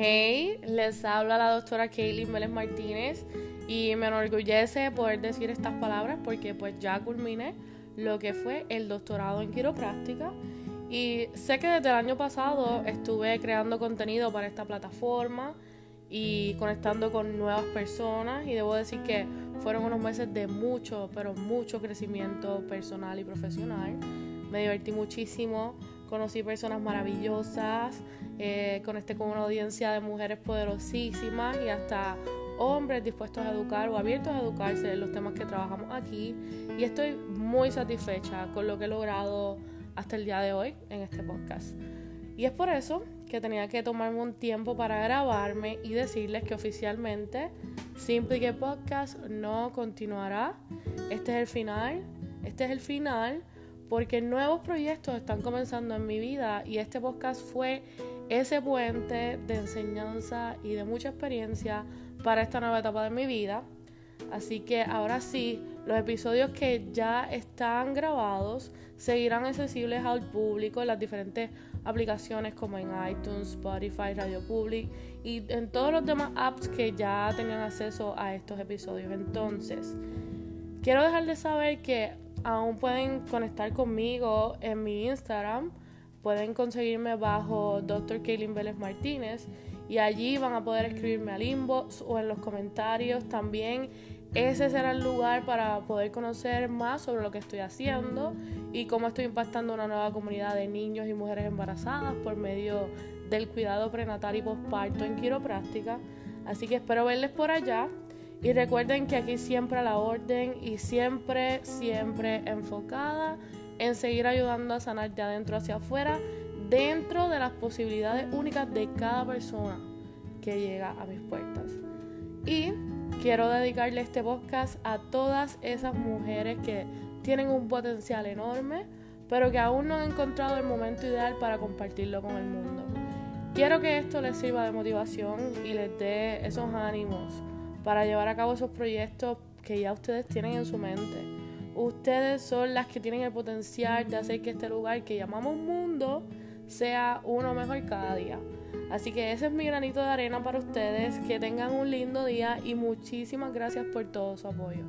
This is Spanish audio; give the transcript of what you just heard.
Hey, les habla la doctora Kaylin Vélez Martínez y me enorgullece poder decir estas palabras porque pues ya culminé lo que fue el doctorado en quiropráctica y sé que desde el año pasado estuve creando contenido para esta plataforma y conectando con nuevas personas y debo decir que fueron unos meses de mucho, pero mucho crecimiento personal y profesional. Me divertí muchísimo, conocí personas maravillosas, eh, conecté con una audiencia de mujeres poderosísimas y hasta hombres dispuestos a educar o abiertos a educarse en los temas que trabajamos aquí y estoy muy satisfecha con lo que he logrado hasta el día de hoy en este podcast. Y es por eso que tenía que tomarme un tiempo para grabarme y decirles que oficialmente Simple que Podcast no continuará. Este es el final. Este es el final porque nuevos proyectos están comenzando en mi vida y este podcast fue ese puente de enseñanza y de mucha experiencia para esta nueva etapa de mi vida. Así que ahora sí, los episodios que ya están grabados seguirán accesibles al público en las diferentes aplicaciones como en iTunes, Spotify, Radio Public y en todos los demás apps que ya tenían acceso a estos episodios. Entonces, quiero dejarles saber que aún pueden conectar conmigo en mi Instagram. Pueden conseguirme bajo Dr. Kaylin Vélez Martínez y allí van a poder escribirme al inbox o en los comentarios también. Ese será el lugar para poder conocer más sobre lo que estoy haciendo y cómo estoy impactando una nueva comunidad de niños y mujeres embarazadas por medio del cuidado prenatal y posparto en quiropráctica. Así que espero verles por allá. Y recuerden que aquí siempre a la orden y siempre, siempre enfocada en seguir ayudando a sanar de adentro hacia afuera, dentro de las posibilidades únicas de cada persona que llega a mis puertas. Y quiero dedicarle este podcast a todas esas mujeres que tienen un potencial enorme, pero que aún no han encontrado el momento ideal para compartirlo con el mundo. Quiero que esto les sirva de motivación y les dé esos ánimos para llevar a cabo esos proyectos que ya ustedes tienen en su mente. Ustedes son las que tienen el potencial de hacer que este lugar que llamamos mundo sea uno mejor cada día. Así que ese es mi granito de arena para ustedes. Que tengan un lindo día y muchísimas gracias por todo su apoyo.